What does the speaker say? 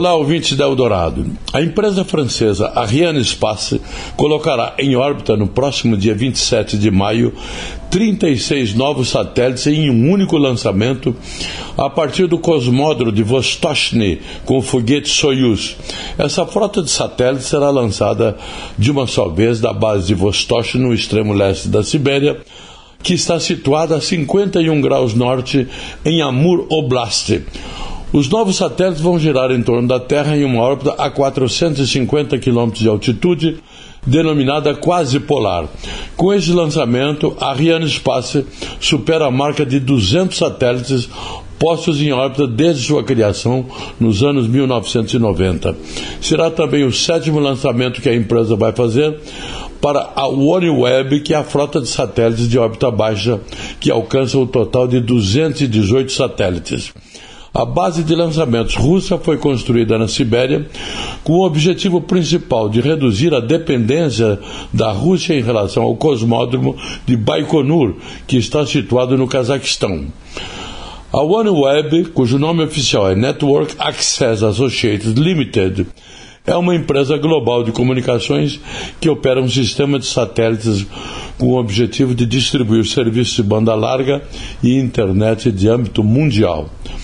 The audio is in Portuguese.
Olá, ouvintes da Eldorado. A empresa francesa Ariane Space colocará em órbita no próximo dia 27 de maio 36 novos satélites em um único lançamento a partir do cosmódromo de Vostochny com o foguete Soyuz. Essa frota de satélites será lançada de uma só vez da base de Vostochny no extremo leste da Sibéria que está situada a 51 graus norte em Amur Oblast. Os novos satélites vão girar em torno da Terra em uma órbita a 450 km de altitude, denominada quase polar. Com este lançamento, a Ariane Space supera a marca de 200 satélites postos em órbita desde sua criação nos anos 1990. Será também o sétimo lançamento que a empresa vai fazer para a OneWeb, que é a frota de satélites de órbita baixa, que alcança o total de 218 satélites. A base de lançamentos russa foi construída na Sibéria com o objetivo principal de reduzir a dependência da Rússia em relação ao cosmódromo de Baikonur, que está situado no Cazaquistão. A OneWeb, cujo nome oficial é Network Access Associated Limited, é uma empresa global de comunicações que opera um sistema de satélites com o objetivo de distribuir serviços de banda larga e internet de âmbito mundial.